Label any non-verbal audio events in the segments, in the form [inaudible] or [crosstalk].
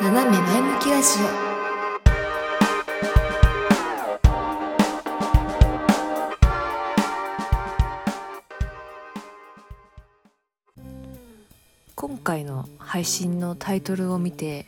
斜め前向きラジオ。今回の配信のタイトルを見て、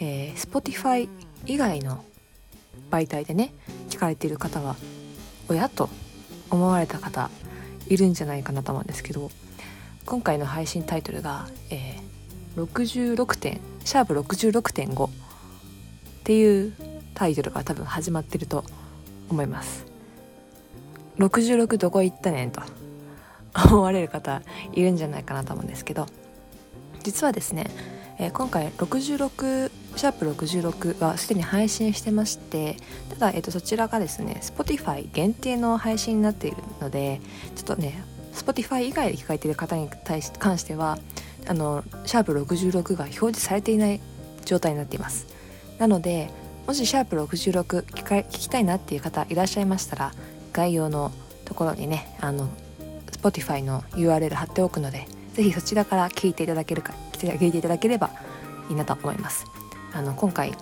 えー、Spotify 以外の媒体でね聞かれている方は親と思われた方いるんじゃないかなと思うんですけど今回の配信タイトルが、えー、66点シャープ66.5っていうタイトルが多分始まってると思います。66どこ行ったねんと。[laughs] 思われる方いるんじゃないかなと思うんですけど。実はですね、えー、今回66シャープ66はすでに配信してましてただ、えー、とそちらがですね Spotify 限定の配信になっているのでちょっとね Spotify 以外で聞かれている方に対し関してはあのシャープ66が表示されていない状態になっています。なのでもしシャープ66聞か聞きたいなっていう方いらっしゃいましたら概要のところにねあの Spotify の URL 貼っておくので是非そちらから聞いていただけるか聞いていただければいいなと思います。あの今回、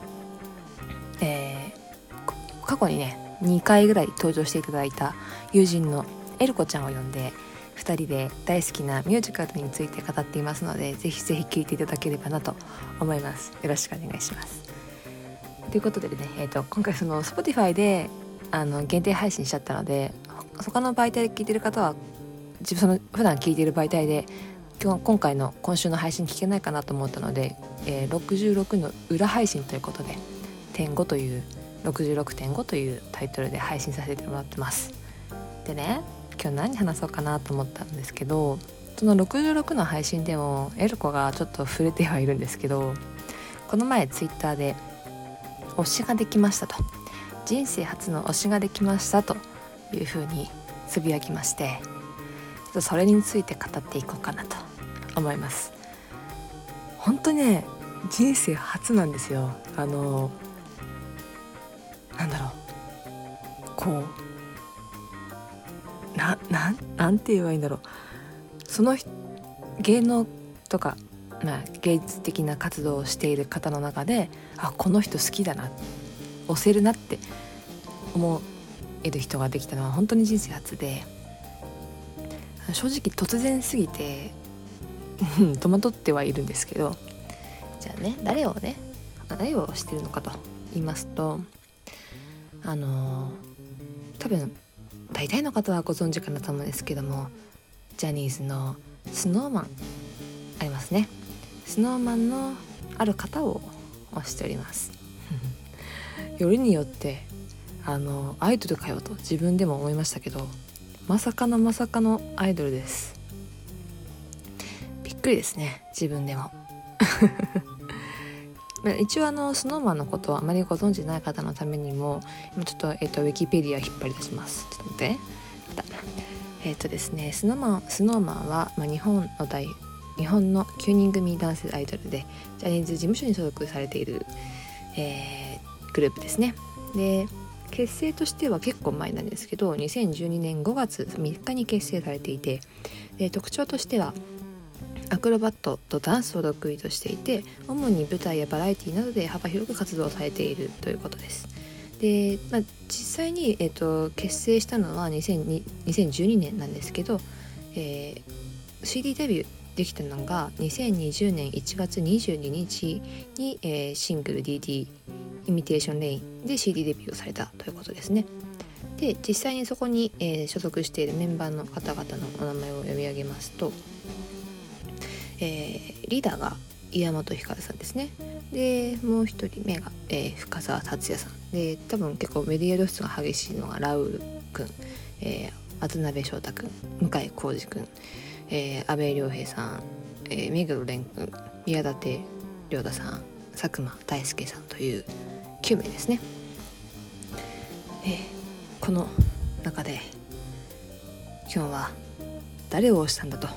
えー、過去にね2回ぐらい登場していただいた友人のエルコちゃんを呼んで2人で大好きなミュージカルについて語っていますのでぜひぜひ聴いていただければなと思います。よろしくお願いします。ということでね、えーと、今回その Spotify であの限定配信しちゃったので他の媒体で聞いてる方は自分その普段聞いてる媒体で今日今回の今週の配信聞けないかなと思ったので、えー、66の裏配信ということで「点5」という66.5というタイトルで配信させてもらってます。でね今日何話そうかなと思ったんですけどその66の配信でもエルコがちょっと触れてはいるんですけどこの前ツイッターで「推しができました」と「人生初の推しができました」というふうにつぶやきましてそれについて語っていこうかなと思います。本当ね人生初なんですよ。あのなんだろう。こうなななんて言えばいいんだろう。その芸能とか、まあ、芸術的な活動をしている方の中であこの人好きだな押せるなって思える人ができたのは本当に人生初で。正直突然すぎて [laughs] 戸惑ってはいるんですけどじゃあね誰をね誰をしてるのかと言いますとあの多分大体の方はご存知かなと思うんですけどもジャニーズの snowman ありますね。snowman のある方を推しております。[laughs] よりによってあのアイドルかよと自分でも思いましたけどまさかのまさかのアイドルです。びっくりですね自分でも。[laughs] ま一応あの snowman のことをあまりご存知ない方のためにも今ちょっと,、えーと、ウィキペディア引っ張り出します。ちょっと待って。えっ、ー、とですね snowman, snowman は、まあ、日本の大日本の9人組男性アイドルでジャニーズ事務所に所属されている、えー、グループですね。で結成としては結構前なんですけど2012年5月3日に結成されていてで特徴としてはアクロバットとダンスを得意としていて主に舞台やバラエティなどで幅広く活動されているということです。で、まあ、実際に、えーと、結成したのは2012年なんですけど、えー、CD デビューできたのが2020年1月22日に、えー、シングル DD「イミテーション・レイン」で CD デビューをされたということですね。で実際にそこに、えー、所属しているメンバーの方々のお名前を読み上げますとえー、リーダーが岩本ひかるさんですね。でもう一人目が、えー、深澤達也さん。で多分結構メディア露出が激しいのがラウール君、えー、渡辺翔太君。向井浩二君、えー、阿部亮平さん、えー、目黒蓮君。宮舘亮太さん。佐久間大輔さんという9名ですね、えー、この中で今日は誰を推したんだと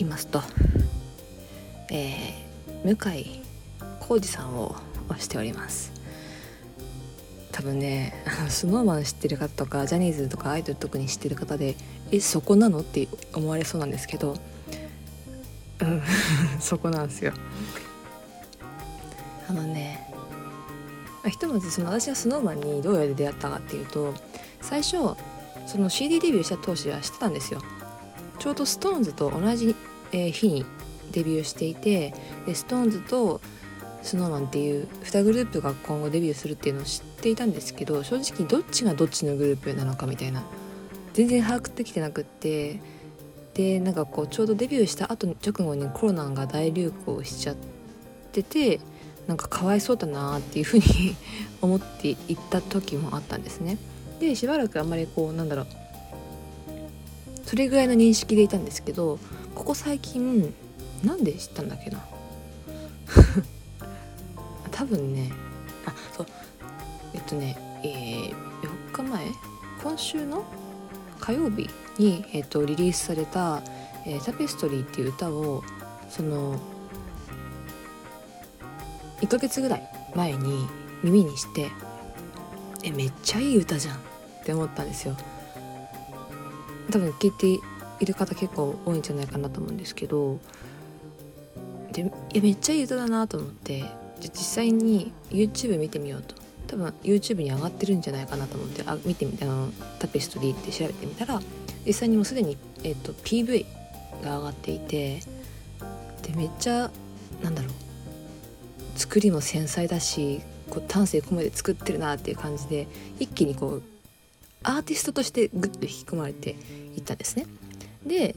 いますと、えー、向井浩二さんを推しております。多分ねスノーマン知ってる方とかジャニーズとかアイドル特に知ってる方でえそこなのって思われそうなんですけど。うん。[laughs] そこなんですよ。あのねひとまずその私が SnowMan にどうやって出会ったかっていうと最初その CD デビューした当時は知ってたんですよ。ちょうど SixTONES と同じ、え日にデビューしていてで SixTONES と SnowMan っていう2グループが今後デビューするっていうのを知っていたんですけど正直どっちがどっちのグループなのかみたいな全然把握できてなくってでなんかこうちょうどデビューした後直後にコロナが大流行しちゃっててなんかかわいそうだなっていうふうに [laughs] 思っていった時もあったんですね。でしばらくあんまりこうなんだろうそれぐらいの認識でいたんですけどここ最近なんで知ったんだっけな？[laughs] 多分ねあそう。えっとねえー、4日前？今週の火曜日に、えっと、リリースされた「えー、タペストリー」っていう歌をその1ヶ月ぐらい前に耳にしてえめっちゃいい歌じゃんって思ったんですよ。多分聞いている方結構多いんじゃないかなと思うんですけどでいやめっちゃいい歌だなと思ってじゃ実際に YouTube 見てみようと多分 YouTube に上がってるんじゃないかなと思ってあ見てみたのタペストリーって調べてみたら実際にもうすでに、えーと、PV が上がっていてでめっちゃなんだろう作りも繊細だしこう丹精込めて作ってるなっていう感じで一気にこうアーティストとしてグッと引き込まれていったんですね。で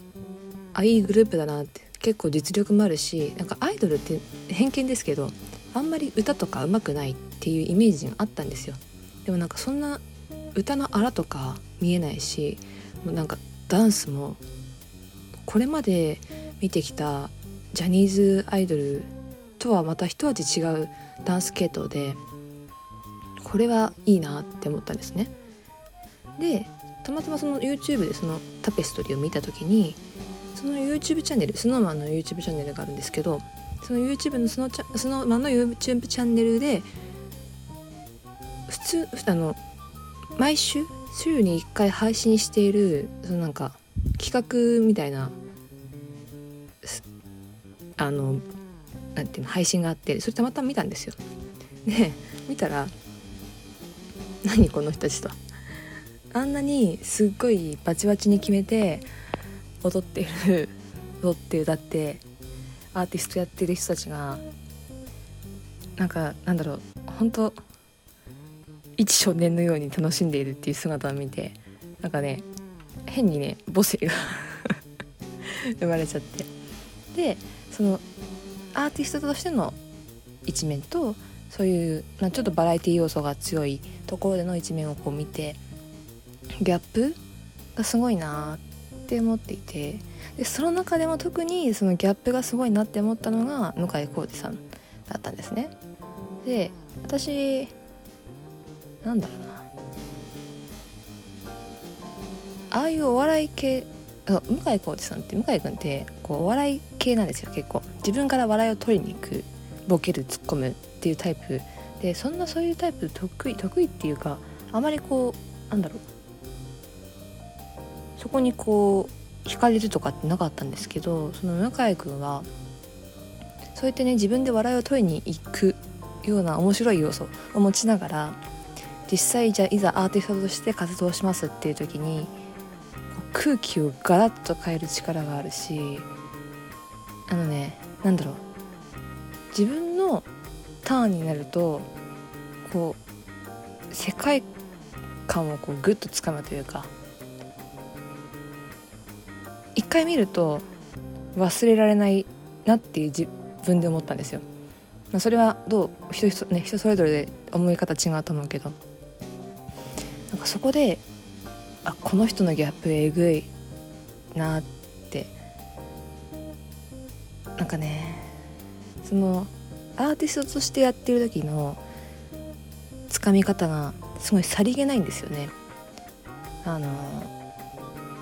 あいいグループだなって結構実力もあるしなんかアイドルって偏見ですけどあんまり歌とか上手くないっていうイメージがあったんですよ。でもなんかそんな歌のあらとか見えないしもうなんかダンスもこれまで見てきたジャニーズアイドルとはまた一味違うダンス系統でこれはいいなって思ったんですね。でたまたまその YouTube でそのタペストリーを見た時にその YouTube チャンネル SnowMan の YouTube チャンネルがあるんですけどその YouTube のそのチャその、まの YouTube チャンネルで普通あの毎週週に1回配信しているそのなんか企画みたいなあのなんていうの配信があってそれたまたま見たんですよ。で見たら何この人たちとあんなにすっごいバチバチに決めて踊ってる踊って歌ってアーティストやってる人たちがなんかなんだろう本当一少年のように楽しんでいるっていう姿を見てなんかね変にね母性が [laughs] 生まれちゃって。でそのアーティストとしての一面とそういう、まあ、ちょっとバラエティ要素が強いところでの一面をこう見てギャップがすごいなって思っていてでその中でも特にそのギャップがすごいなって思ったのが向井浩二さんだったんですね。で私なんだろうな。ああいうお笑い系向井浩二さんって向井君ってこうお笑い系なんですよ結構。自分から笑いを取りに行くボケる突っ込むっていうタイプでそんなそういうタイプ得意得意っていうかあまりこうなんだろう。そこにこう惹かれるとかってなかったんですけどその向井君はそうやってね自分で笑いを取りに行くような面白い要素を持ちながら実際じゃあいざアーティストとして活動しますっていう時に空気をガラッと変える力があるしあのね何だろう。自分のターンになるとこう世界観をこうグッとつかむというか一回見ると忘れられないなっていう自分で思ったんですよ。まあ、それはどう人人,、ね、人それぞれで思い方違うと思うけどなんかそこであこの人のギャップえぐいなってなんかねそのアーティストとしてやってる時のつかみ方がすごいさりげないんですよね。あの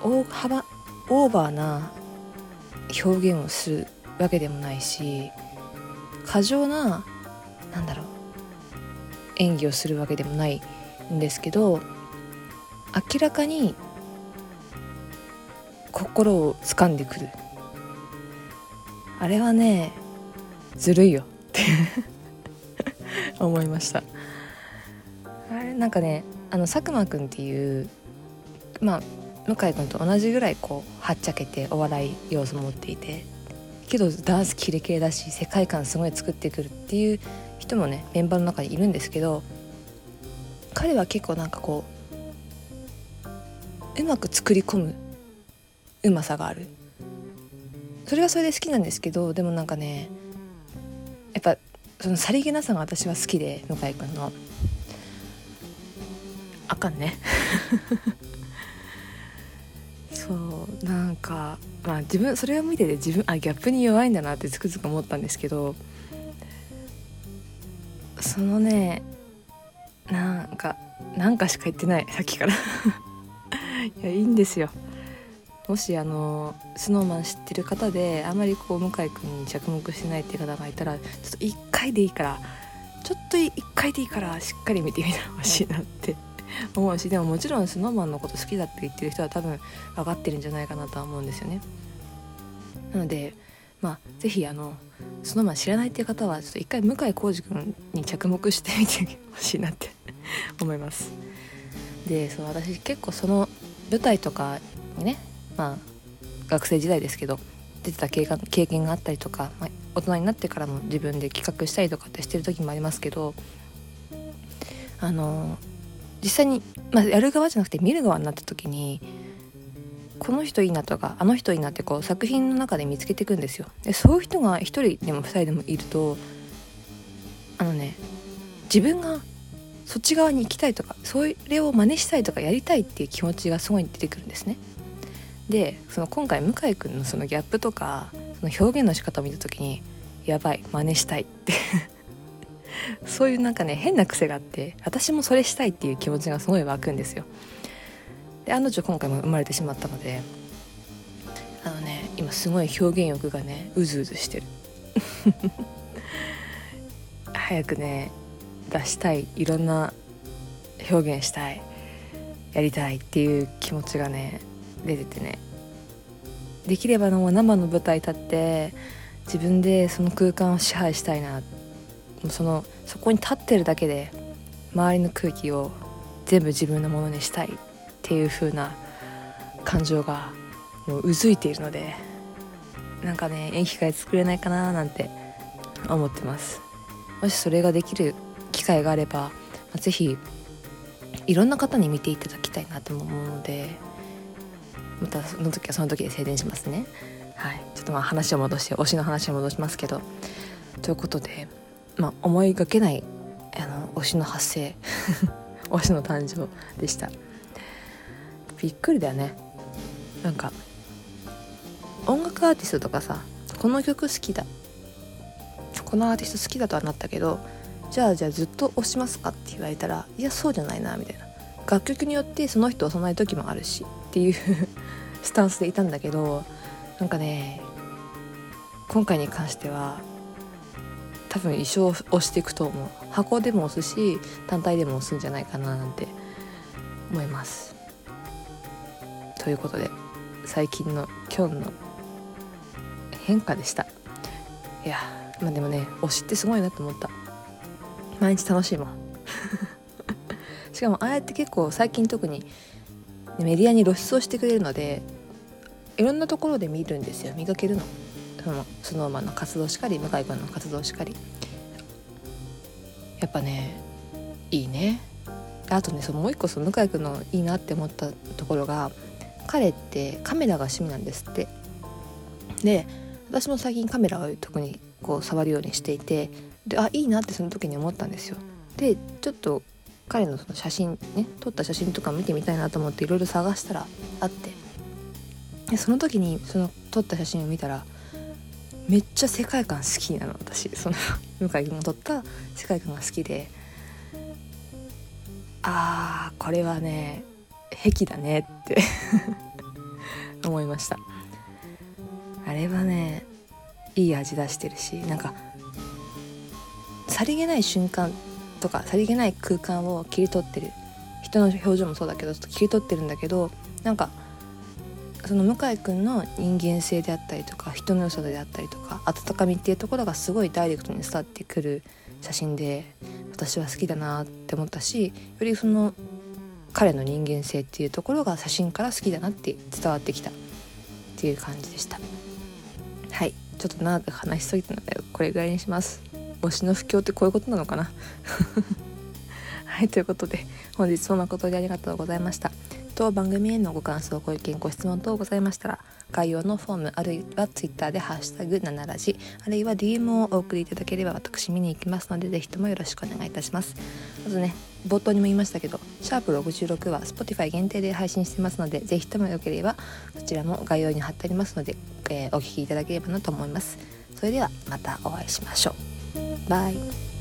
大幅オーバーな表現をするわけでもないし過剰ななんだろう演技をするわけでもないんですけど明らかに心を掴んでくる。あれはねずるいよ。って [laughs] 思いました。あれなんかねあの佐久間くんっていうまあ向井君と同じぐらいこうはっちゃけてお笑い要素持っていてけどダンスキレキレだし世界観すごい作ってくるっていう人もねメンバーの中にいるんですけど彼は結構なんかこううまく作り込むうまさがある。それはそれで好きなんですけどでもなんかねやっぱそのさりげなさが私は好きで向井君の。あかんね。そうなんかまあ自分それを見てて自分あギャップに弱いんだなってつくづく思ったんですけどそのねなんかなんかしか言ってないさっきから。[laughs] いやいいんですよ。もしあの SnowMan 知ってる方であまりこう向井君に着目してないっていう方がいたらちょっと1回でいいからちょっと1回でいいからしっかり見てみてほしいなって。思うしでももちろん SnowMan のこと好きだって言ってる人は多分分かってるんじゃないかなとは思うんですよね。なのでまあ是非あの SnowMan 知らないっていう方はちょっと一回向井康二君に着目してみてほしいなって [laughs] 思います。でそう私結構その舞台とかにねまあ学生時代ですけど出てた経経験があったりとか、まあ、大人になってからも自分で企画したりとかってしてる時もありますけどあの実際に、まあ、やる側じゃなくて見る側になった時にこの人いいなとかあの人いいなってこう作品の中で見つけていくんですよ。でそういう人が1人でも2人でもいるとあのね自分がそっち側に行きたいとかそれを真似したいとかやりたいっていう気持ちがすごい出てくるんですね。でその今回向井君のそのギャップとかその表現の仕方を見た時にやばい真似したいってそういうなんかね変な癖があって私もそれしたいっていう気持ちがすごい湧くんですよ。で案の定今回も生まれてしまったのであのね今すごい表現欲がねうずうずしてる。[laughs] 早くね出したいいろんな表現したいやりたいっていう気持ちがね出ててね。できればの生の舞台立って自分でその空間を支配したいなっそのそこに立ってるだけで周りの空気を全部自分のものにしたいっていう風な感情がもう渦いているのでなんかね演技会作れないかななんて思ってます。もしそれができる機会があれば是非いろんな方に見ていただきたいなと思うのでまたその時はその時で静電しますね。はい。ちょっとまあ話を戻して推しの話を戻しますけど。ということでまあ思いがけないあの推しの発生 [laughs] 推しの誕生でした。びっくりだよね。なんか音楽アーティストとかさこの曲好きだ。このアーティスト好きだとはなったけどじゃあじゃあずっと推しますかって言われたらいやそうじゃないなみたいな。楽曲によってその人を押さない時もあるしっていう [laughs] スタンスでいたんだけどなんかね今回に関しては多分一生押していくと思う。箱でも押すし単体でも押すんじゃないかななんて思います。ということで最近の今日の変化でした。いやまあでもね推しってすごいなと思った。毎日楽しいもん。[laughs] しかもああやって結構最近特にメディアに露出をしてくれるのでいろんなところで見るんですよ。見かけるの。そのスノーマンの活動しかり向井君の活動しかり。やっぱねいいね。あとねそのもう一個その向井君のいいなって思ったところが彼ってカメラが趣味なんですって。で私も最近カメラを特にこう触るようにしていてであいいなってその時に思ったんですよ。でちょっと彼のその写真ね撮った写真とか見てみたいなと思っていろいろ探したらあって。でその時にその撮った写真を見たらめっちゃ世界観好きなの私。その向井君が撮った世界観が好きで。あーこれはね癖だねって。[laughs] 思いました。あれはねいい味出してるしなんかさりげない瞬間とかさりげない空間を切り取ってる。人の表情もそうだけど切り取ってるんだけどなんかその向井君の人間性であったりとか人の良さであったりとか温かみっていうところがすごいダイレクトに伝わってくる写真で私は好きだなって思ったしよりその彼の人間性っていうところが写真から好きだなって伝わってきたっていう感じでした。はい。ちょっと長く話しすぎたのでこれぐらいにします。推しの不況ってこういうことなのかな。[laughs] はい。ということで本日も誠にありがとうございました。当番組へのご感想ご意見ご質問等ございましたら概要のフォームあるいは Twitter で「ハッシュタグ #7 ラジ」あるいは DM をお送りいただければ私見に行きますのでぜひともよろしくお願いいたします。まずね冒頭にも言いましたけどシャープ66は Spotify 限定で配信してますのでぜひともよければそちらも概要に貼ってありますので、えー、お聴きいただければなと思います。それではまたお会いしましょう。バイ。